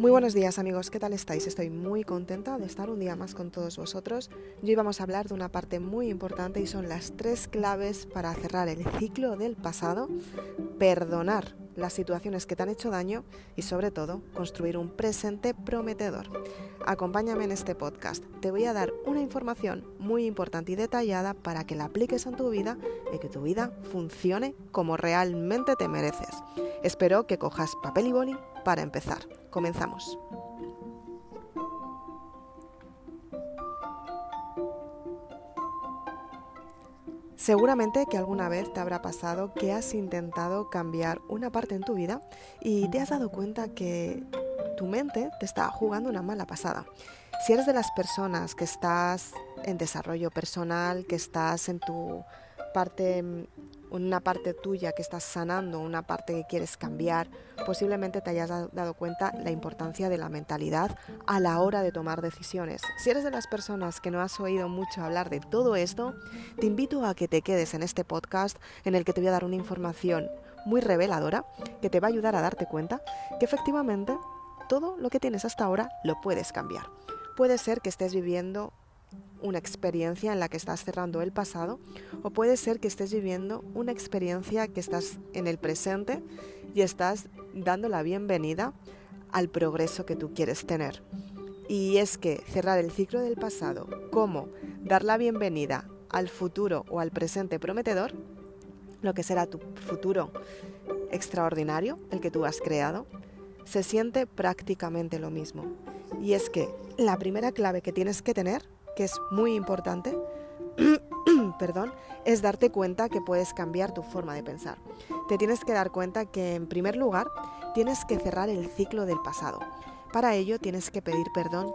Muy buenos días amigos, ¿qué tal estáis? Estoy muy contenta de estar un día más con todos vosotros. Hoy vamos a hablar de una parte muy importante y son las tres claves para cerrar el ciclo del pasado, perdonar las situaciones que te han hecho daño y sobre todo construir un presente prometedor. Acompáñame en este podcast. Te voy a dar una información muy importante y detallada para que la apliques en tu vida y que tu vida funcione como realmente te mereces. Espero que cojas papel y boli para empezar. Comenzamos. Seguramente que alguna vez te habrá pasado que has intentado cambiar una parte en tu vida y te has dado cuenta que tu mente te está jugando una mala pasada. Si eres de las personas que estás en desarrollo personal, que estás en tu parte una parte tuya que estás sanando, una parte que quieres cambiar, posiblemente te hayas dado cuenta la importancia de la mentalidad a la hora de tomar decisiones. Si eres de las personas que no has oído mucho hablar de todo esto, te invito a que te quedes en este podcast en el que te voy a dar una información muy reveladora que te va a ayudar a darte cuenta que efectivamente todo lo que tienes hasta ahora lo puedes cambiar. Puede ser que estés viviendo una experiencia en la que estás cerrando el pasado o puede ser que estés viviendo una experiencia que estás en el presente y estás dando la bienvenida al progreso que tú quieres tener. Y es que cerrar el ciclo del pasado, como dar la bienvenida al futuro o al presente prometedor, lo que será tu futuro extraordinario, el que tú has creado, se siente prácticamente lo mismo. Y es que la primera clave que tienes que tener que es muy importante, perdón, es darte cuenta que puedes cambiar tu forma de pensar. Te tienes que dar cuenta que en primer lugar tienes que cerrar el ciclo del pasado. Para ello tienes que pedir perdón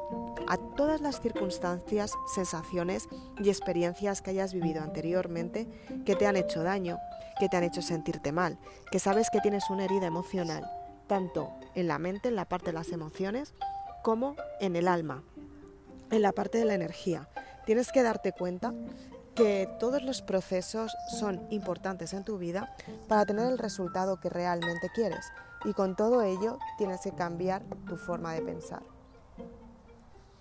a todas las circunstancias, sensaciones y experiencias que hayas vivido anteriormente que te han hecho daño, que te han hecho sentirte mal, que sabes que tienes una herida emocional, tanto en la mente, en la parte de las emociones, como en el alma, en la parte de la energía. Tienes que darte cuenta que todos los procesos son importantes en tu vida para tener el resultado que realmente quieres y con todo ello tienes que cambiar tu forma de pensar.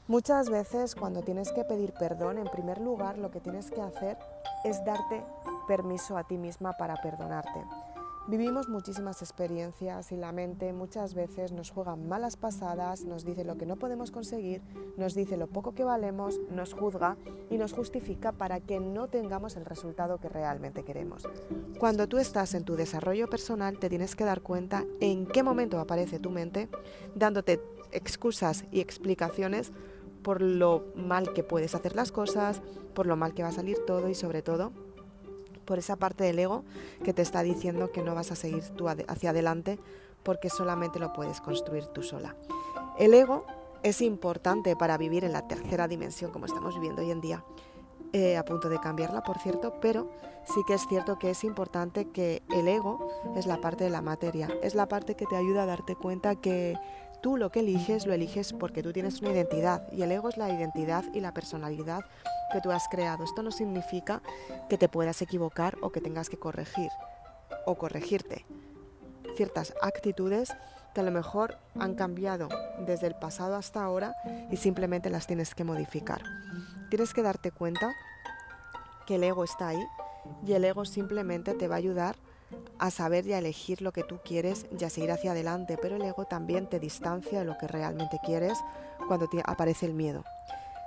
Muchas veces cuando tienes que pedir perdón, en primer lugar lo que tienes que hacer es darte permiso a ti misma para perdonarte. Vivimos muchísimas experiencias y la mente muchas veces nos juega malas pasadas, nos dice lo que no podemos conseguir, nos dice lo poco que valemos, nos juzga y nos justifica para que no tengamos el resultado que realmente queremos. Cuando tú estás en tu desarrollo personal te tienes que dar cuenta en qué momento aparece tu mente dándote excusas y explicaciones por lo mal que puedes hacer las cosas, por lo mal que va a salir todo y sobre todo por esa parte del ego que te está diciendo que no vas a seguir tú hacia adelante porque solamente lo puedes construir tú sola. El ego es importante para vivir en la tercera dimensión como estamos viviendo hoy en día. Eh, a punto de cambiarla, por cierto, pero sí que es cierto que es importante que el ego es la parte de la materia, es la parte que te ayuda a darte cuenta que tú lo que eliges lo eliges porque tú tienes una identidad y el ego es la identidad y la personalidad que tú has creado. Esto no significa que te puedas equivocar o que tengas que corregir o corregirte. Ciertas actitudes que a lo mejor han cambiado desde el pasado hasta ahora y simplemente las tienes que modificar. Tienes que darte cuenta que el ego está ahí y el ego simplemente te va a ayudar a saber y a elegir lo que tú quieres y a seguir hacia adelante, pero el ego también te distancia de lo que realmente quieres cuando te aparece el miedo.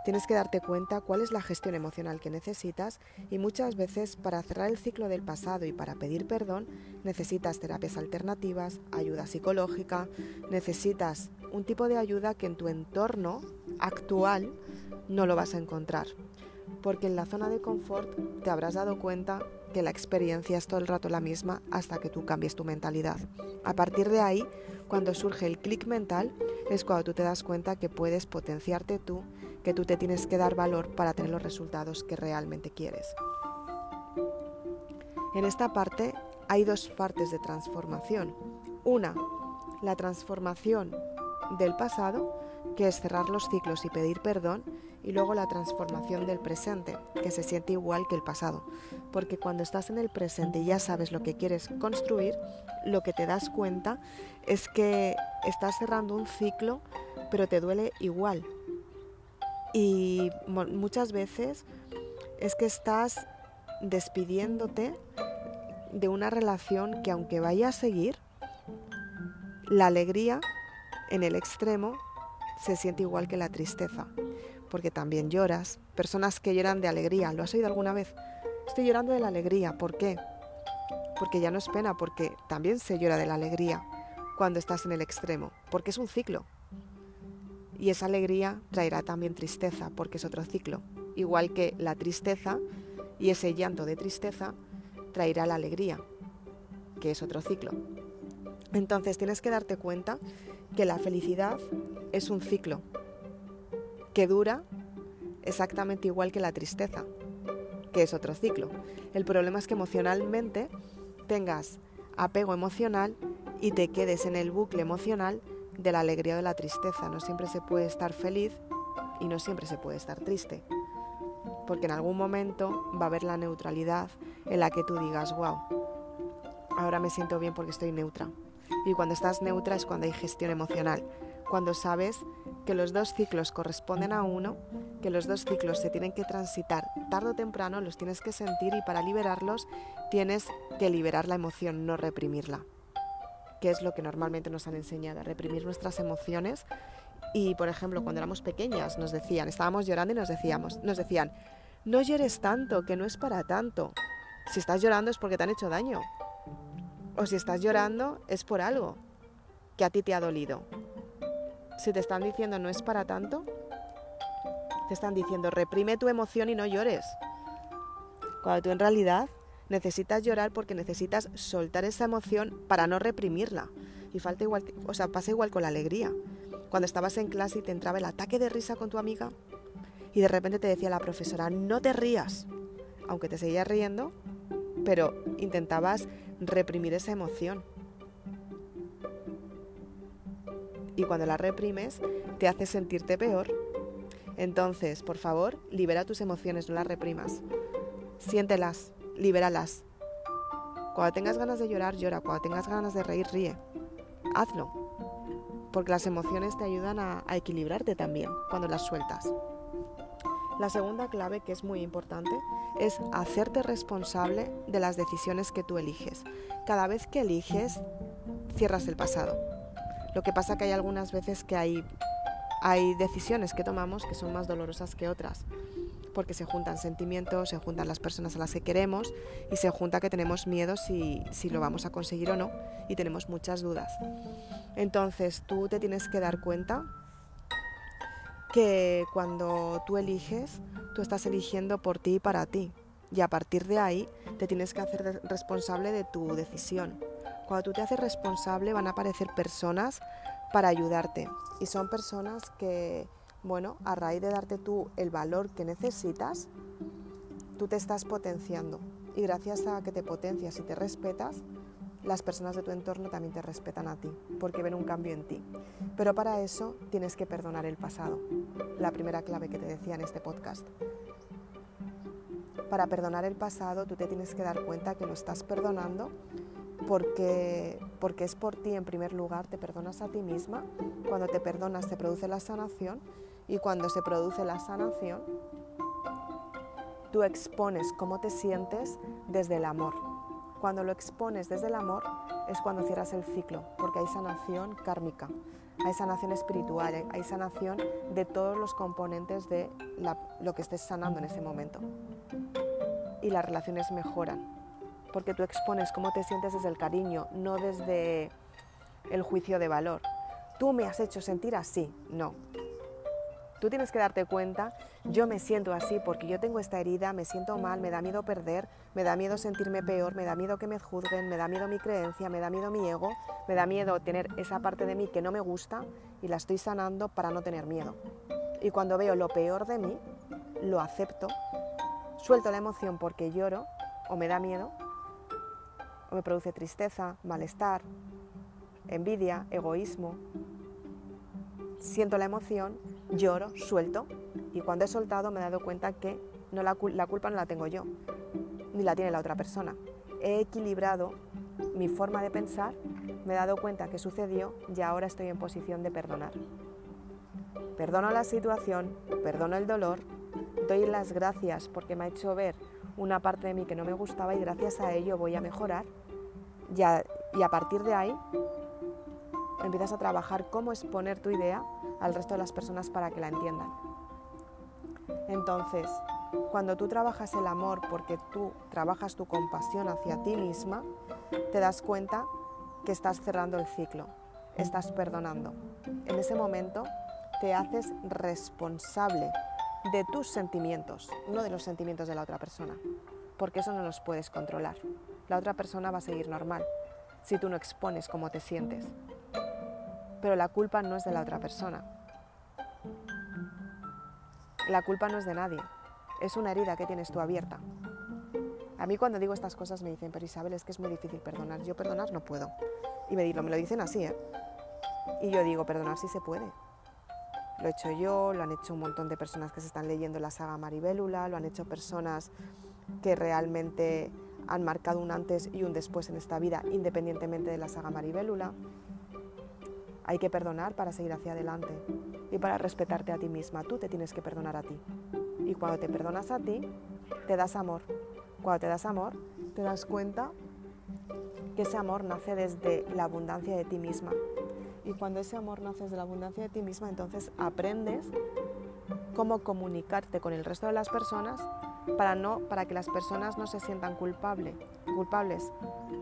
Tienes que darte cuenta cuál es la gestión emocional que necesitas y muchas veces para cerrar el ciclo del pasado y para pedir perdón necesitas terapias alternativas, ayuda psicológica, necesitas un tipo de ayuda que en tu entorno actual no lo vas a encontrar. Porque en la zona de confort te habrás dado cuenta que la experiencia es todo el rato la misma hasta que tú cambies tu mentalidad. A partir de ahí, cuando surge el clic mental, es cuando tú te das cuenta que puedes potenciarte tú que tú te tienes que dar valor para tener los resultados que realmente quieres. En esta parte hay dos partes de transformación. Una, la transformación del pasado, que es cerrar los ciclos y pedir perdón, y luego la transformación del presente, que se siente igual que el pasado. porque cuando estás en el presente y ya sabes lo que quieres construir, lo que te das cuenta es que estás cerrando un ciclo, pero te duele igual. Y muchas veces es que estás despidiéndote de una relación que aunque vaya a seguir, la alegría en el extremo se siente igual que la tristeza, porque también lloras. Personas que lloran de alegría, ¿lo has oído alguna vez? Estoy llorando de la alegría, ¿por qué? Porque ya no es pena, porque también se llora de la alegría cuando estás en el extremo, porque es un ciclo. Y esa alegría traerá también tristeza, porque es otro ciclo. Igual que la tristeza y ese llanto de tristeza traerá la alegría, que es otro ciclo. Entonces tienes que darte cuenta que la felicidad es un ciclo que dura exactamente igual que la tristeza, que es otro ciclo. El problema es que emocionalmente tengas apego emocional y te quedes en el bucle emocional de la alegría o de la tristeza. No siempre se puede estar feliz y no siempre se puede estar triste. Porque en algún momento va a haber la neutralidad en la que tú digas, wow, ahora me siento bien porque estoy neutra. Y cuando estás neutra es cuando hay gestión emocional, cuando sabes que los dos ciclos corresponden a uno, que los dos ciclos se tienen que transitar tarde o temprano, los tienes que sentir y para liberarlos tienes que liberar la emoción, no reprimirla, que es lo que normalmente nos han enseñado, reprimir nuestras emociones. Y por ejemplo, cuando éramos pequeñas nos decían, estábamos llorando y nos decíamos, nos decían, no llores tanto, que no es para tanto. Si estás llorando es porque te han hecho daño. O si estás llorando es por algo que a ti te ha dolido. Si te están diciendo no es para tanto, te están diciendo reprime tu emoción y no llores. Cuando tú en realidad necesitas llorar porque necesitas soltar esa emoción para no reprimirla. Y falta igual, o sea, pasa igual con la alegría. Cuando estabas en clase y te entraba el ataque de risa con tu amiga y de repente te decía la profesora, no te rías, aunque te seguías riendo, pero intentabas reprimir esa emoción. Y cuando la reprimes, te hace sentirte peor. Entonces, por favor, libera tus emociones, no las reprimas. Siéntelas, libéralas. Cuando tengas ganas de llorar, llora. Cuando tengas ganas de reír, ríe. Hazlo. Porque las emociones te ayudan a, a equilibrarte también cuando las sueltas. La segunda clave, que es muy importante, es hacerte responsable de las decisiones que tú eliges. Cada vez que eliges, cierras el pasado. Lo que pasa que hay algunas veces que hay, hay decisiones que tomamos que son más dolorosas que otras, porque se juntan sentimientos, se juntan las personas a las que queremos y se junta que tenemos miedo si, si lo vamos a conseguir o no y tenemos muchas dudas. Entonces tú te tienes que dar cuenta que cuando tú eliges, tú estás eligiendo por ti y para ti. Y a partir de ahí te tienes que hacer responsable de tu decisión. Cuando tú te haces responsable van a aparecer personas para ayudarte. Y son personas que, bueno, a raíz de darte tú el valor que necesitas, tú te estás potenciando. Y gracias a que te potencias y te respetas, las personas de tu entorno también te respetan a ti, porque ven un cambio en ti. Pero para eso tienes que perdonar el pasado, la primera clave que te decía en este podcast. Para perdonar el pasado tú te tienes que dar cuenta que lo estás perdonando porque, porque es por ti en primer lugar, te perdonas a ti misma, cuando te perdonas se produce la sanación y cuando se produce la sanación tú expones cómo te sientes desde el amor cuando lo expones desde el amor es cuando cierras el ciclo, porque hay sanación kármica, hay sanación espiritual, hay sanación de todos los componentes de lo que estés sanando en ese momento. Y las relaciones mejoran, porque tú expones cómo te sientes desde el cariño, no desde el juicio de valor. Tú me has hecho sentir así, no. Tú tienes que darte cuenta, yo me siento así porque yo tengo esta herida, me siento mal, me da miedo perder, me da miedo sentirme peor, me da miedo que me juzguen, me da miedo mi creencia, me da miedo mi ego, me da miedo tener esa parte de mí que no me gusta y la estoy sanando para no tener miedo. Y cuando veo lo peor de mí, lo acepto, suelto la emoción porque lloro o me da miedo, me produce tristeza, malestar, envidia, egoísmo. Siento la emoción lloro, suelto y cuando he soltado me he dado cuenta que no la, culpa no la tengo yo. ni la tiene la otra persona. He equilibrado mi forma de pensar, me he dado cuenta que sucedió y ahora estoy en posición de perdonar. Perdono la situación, perdono el dolor, doy las gracias porque me ha hecho ver una parte de mí que no me gustaba y gracias a ello voy a mejorar. y a partir de ahí empiezas a trabajar cómo exponer tu idea al resto de las personas para que la entiendan. Entonces, cuando tú trabajas el amor porque tú trabajas tu compasión hacia ti misma, te das cuenta que estás cerrando el ciclo, estás perdonando. En ese momento te haces responsable de tus sentimientos, no de los sentimientos de la otra persona, porque eso no los puedes controlar. La otra persona va a seguir normal si tú no expones cómo te sientes. Pero la culpa no es de la otra persona. La culpa no es de nadie. Es una herida que tienes tú abierta. A mí cuando digo estas cosas me dicen, pero Isabel, es que es muy difícil perdonar. Yo perdonar no puedo. Y me, me lo dicen así, ¿eh? Y yo digo, perdonar sí se puede. Lo he hecho yo, lo han hecho un montón de personas que se están leyendo la saga Maribélula, lo han hecho personas que realmente han marcado un antes y un después en esta vida, independientemente de la saga Maribélula. Hay que perdonar para seguir hacia adelante y para respetarte a ti misma. Tú te tienes que perdonar a ti. Y cuando te perdonas a ti, te das amor. Cuando te das amor, te das cuenta que ese amor nace desde la abundancia de ti misma, y cuando ese amor nace de la abundancia de ti misma, entonces aprendes cómo comunicarte con el resto de las personas para, no, para que las personas no se sientan culpable, culpables,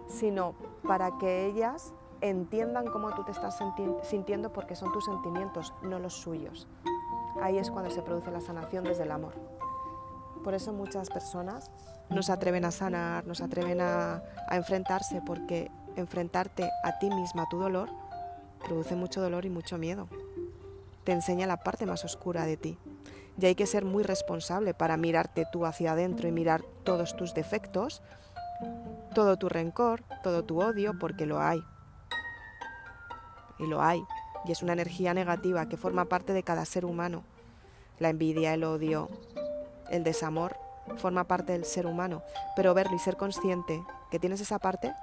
sino para que ellas entiendan cómo tú te estás sintiendo porque son tus sentimientos, no los suyos. Ahí es cuando se produce la sanación desde el amor. Por eso muchas personas no se atreven a sanar, no se atreven a, a enfrentarse porque enfrentarte a ti misma, a tu dolor, produce mucho dolor y mucho miedo. Te enseña la parte más oscura de ti. Y hay que ser muy responsable para mirarte tú hacia adentro y mirar todos tus defectos, todo tu rencor, todo tu odio, porque lo hay. Y lo hay. Y es una energía negativa que forma parte de cada ser humano. La envidia, el odio, el desamor, forma parte del ser humano. Pero verlo y ser consciente que tienes esa parte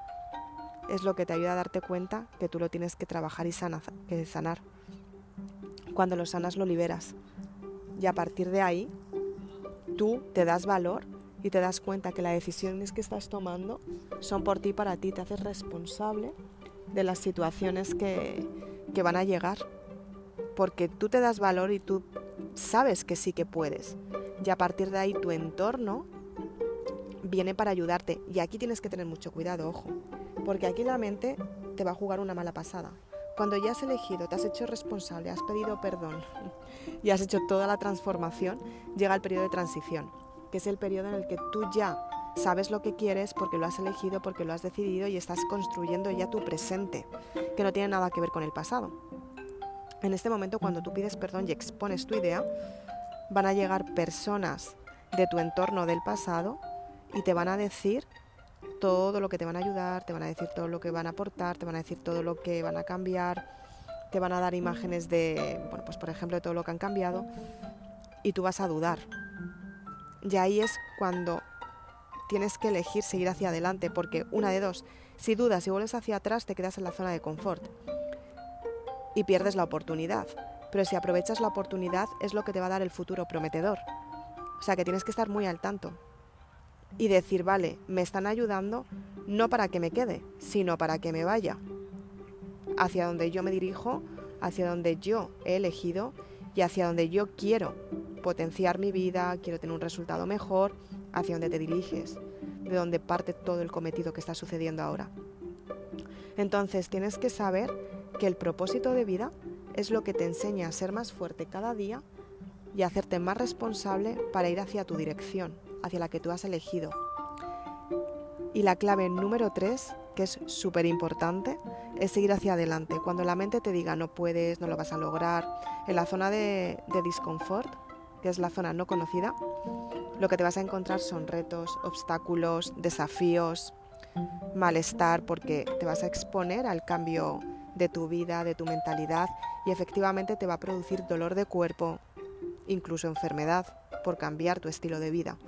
es lo que te ayuda a darte cuenta que tú lo tienes que trabajar y que sanar. Cuando lo sanas lo liberas. Y a partir de ahí, tú te das valor y te das cuenta que las decisiones que estás tomando son por ti, para ti, te haces responsable de las situaciones que, que van a llegar. Porque tú te das valor y tú sabes que sí que puedes. Y a partir de ahí tu entorno viene para ayudarte. Y aquí tienes que tener mucho cuidado, ojo porque aquí la mente te va a jugar una mala pasada. Cuando ya has elegido, te has hecho responsable, has pedido perdón y has hecho toda la transformación, llega el periodo de transición, que es el periodo en el que tú ya sabes lo que quieres porque lo has elegido, porque lo has decidido y estás construyendo ya tu presente, que no tiene nada que ver con el pasado. En este momento, cuando tú pides perdón y expones tu idea, van a llegar personas de tu entorno del pasado y te van a decir todo lo que te van a ayudar, te van a decir todo lo que van a aportar, te van a decir todo lo que van a cambiar, te van a dar imágenes de, bueno, pues por ejemplo, de todo lo que han cambiado y tú vas a dudar. Y ahí es cuando tienes que elegir seguir hacia adelante, porque una de dos, si dudas y vuelves hacia atrás, te quedas en la zona de confort y pierdes la oportunidad. Pero si aprovechas la oportunidad, es lo que te va a dar el futuro prometedor. O sea que tienes que estar muy al tanto y decir, vale, me están ayudando no para que me quede, sino para que me vaya hacia donde yo me dirijo, hacia donde yo he elegido y hacia donde yo quiero potenciar mi vida, quiero tener un resultado mejor, hacia donde te diriges, de donde parte todo el cometido que está sucediendo ahora. Entonces tienes que saber que el propósito de vida es lo que te enseña a ser más fuerte cada día y a hacerte más responsable para ir hacia tu dirección, hacia la que tú has elegido. Y la clave número tres, que es súper importante, es seguir hacia adelante. Cuando la mente te diga no puedes, no lo vas a lograr, en la zona de, de disconfort, que es la zona no conocida, lo que te vas a encontrar son retos, obstáculos, desafíos, malestar, porque te vas a exponer al cambio de tu vida, de tu mentalidad, y efectivamente te va a producir dolor de cuerpo, incluso enfermedad, por cambiar tu estilo de vida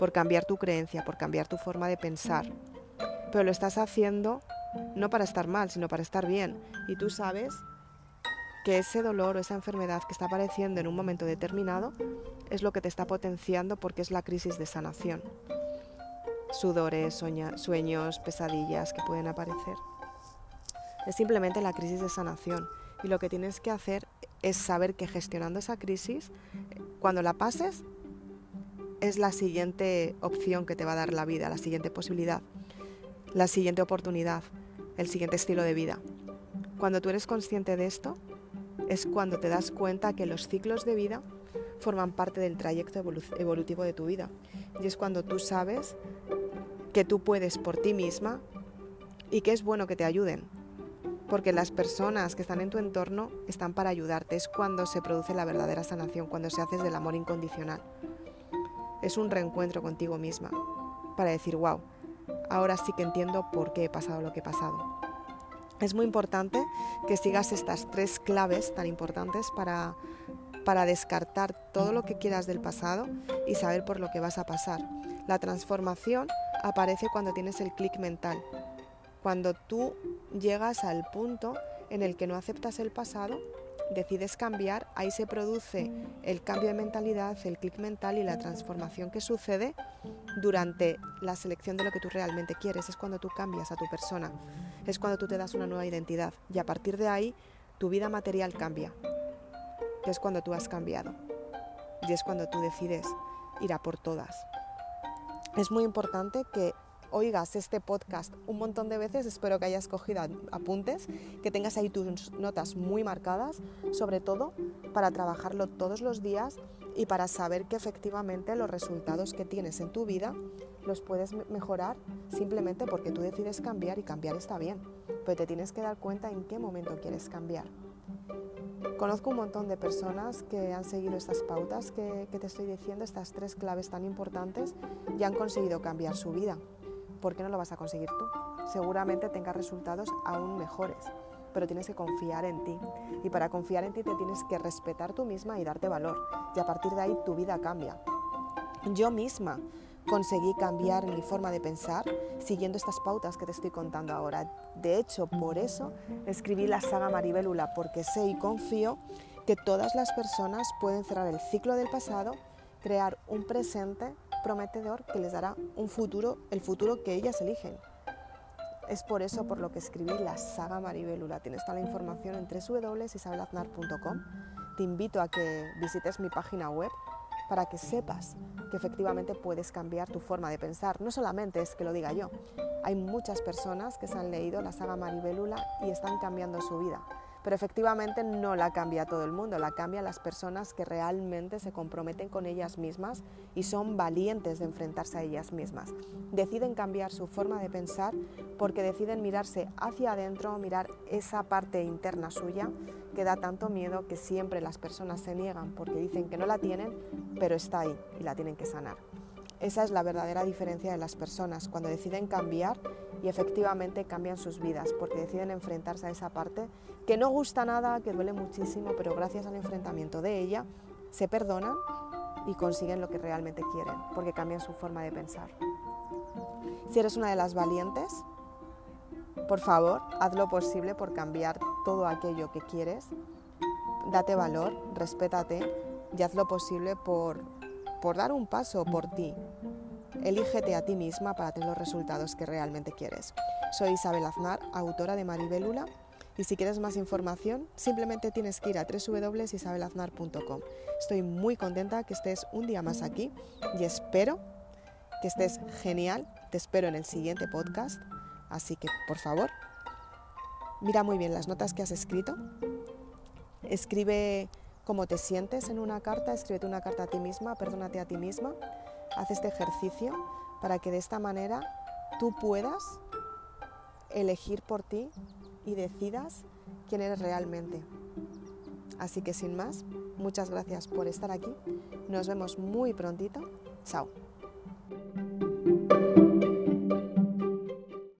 por cambiar tu creencia, por cambiar tu forma de pensar. Pero lo estás haciendo no para estar mal, sino para estar bien. Y tú sabes que ese dolor o esa enfermedad que está apareciendo en un momento determinado es lo que te está potenciando porque es la crisis de sanación. Sudores, sueños, pesadillas que pueden aparecer. Es simplemente la crisis de sanación. Y lo que tienes que hacer es saber que gestionando esa crisis, cuando la pases, es la siguiente opción que te va a dar la vida, la siguiente posibilidad, la siguiente oportunidad, el siguiente estilo de vida. Cuando tú eres consciente de esto, es cuando te das cuenta que los ciclos de vida forman parte del trayecto evolutivo de tu vida. Y es cuando tú sabes que tú puedes por ti misma y que es bueno que te ayuden. Porque las personas que están en tu entorno están para ayudarte. Es cuando se produce la verdadera sanación, cuando se hace del amor incondicional. Es un reencuentro contigo misma para decir, wow, ahora sí que entiendo por qué he pasado lo que he pasado. Es muy importante que sigas estas tres claves tan importantes para, para descartar todo lo que quieras del pasado y saber por lo que vas a pasar. La transformación aparece cuando tienes el clic mental, cuando tú llegas al punto en el que no aceptas el pasado decides cambiar, ahí se produce el cambio de mentalidad, el clic mental y la transformación que sucede durante la selección de lo que tú realmente quieres. Es cuando tú cambias a tu persona, es cuando tú te das una nueva identidad y a partir de ahí tu vida material cambia, es cuando tú has cambiado y es cuando tú decides ir a por todas. Es muy importante que oigas este podcast un montón de veces, espero que hayas cogido apuntes, que tengas ahí tus notas muy marcadas, sobre todo para trabajarlo todos los días y para saber que efectivamente los resultados que tienes en tu vida los puedes mejorar simplemente porque tú decides cambiar y cambiar está bien, pero te tienes que dar cuenta en qué momento quieres cambiar. Conozco un montón de personas que han seguido estas pautas que, que te estoy diciendo, estas tres claves tan importantes, y han conseguido cambiar su vida. ¿Por qué no lo vas a conseguir tú? Seguramente tengas resultados aún mejores, pero tienes que confiar en ti. Y para confiar en ti te tienes que respetar tú misma y darte valor. Y a partir de ahí tu vida cambia. Yo misma conseguí cambiar mi forma de pensar siguiendo estas pautas que te estoy contando ahora. De hecho, por eso escribí la saga Maribelula, porque sé y confío que todas las personas pueden cerrar el ciclo del pasado, crear un presente prometedor que les dará un futuro, el futuro que ellas eligen. Es por eso por lo que escribí la saga Maribelula. Tienes toda la información en www.isabelaznar.com. Te invito a que visites mi página web para que sepas que efectivamente puedes cambiar tu forma de pensar. No solamente es que lo diga yo, hay muchas personas que se han leído la saga Maribelula y están cambiando su vida pero efectivamente no la cambia todo el mundo, la cambia las personas que realmente se comprometen con ellas mismas y son valientes de enfrentarse a ellas mismas. Deciden cambiar su forma de pensar porque deciden mirarse hacia adentro, mirar esa parte interna suya que da tanto miedo que siempre las personas se niegan porque dicen que no la tienen, pero está ahí y la tienen que sanar. Esa es la verdadera diferencia de las personas, cuando deciden cambiar y efectivamente cambian sus vidas, porque deciden enfrentarse a esa parte que no gusta nada, que duele muchísimo, pero gracias al enfrentamiento de ella se perdonan y consiguen lo que realmente quieren, porque cambian su forma de pensar. Si eres una de las valientes, por favor, haz lo posible por cambiar todo aquello que quieres, date valor, respétate y haz lo posible por por dar un paso por ti. Elígete a ti misma para tener los resultados que realmente quieres. Soy Isabel Aznar, autora de Maribelula, y si quieres más información, simplemente tienes que ir a www.isabelaznar.com. Estoy muy contenta que estés un día más aquí y espero que estés genial. Te espero en el siguiente podcast. Así que, por favor, mira muy bien las notas que has escrito. Escribe cómo te sientes en una carta, escríbete una carta a ti misma, perdónate a ti misma, haz este ejercicio para que de esta manera tú puedas elegir por ti y decidas quién eres realmente. Así que sin más, muchas gracias por estar aquí. Nos vemos muy prontito. Chao.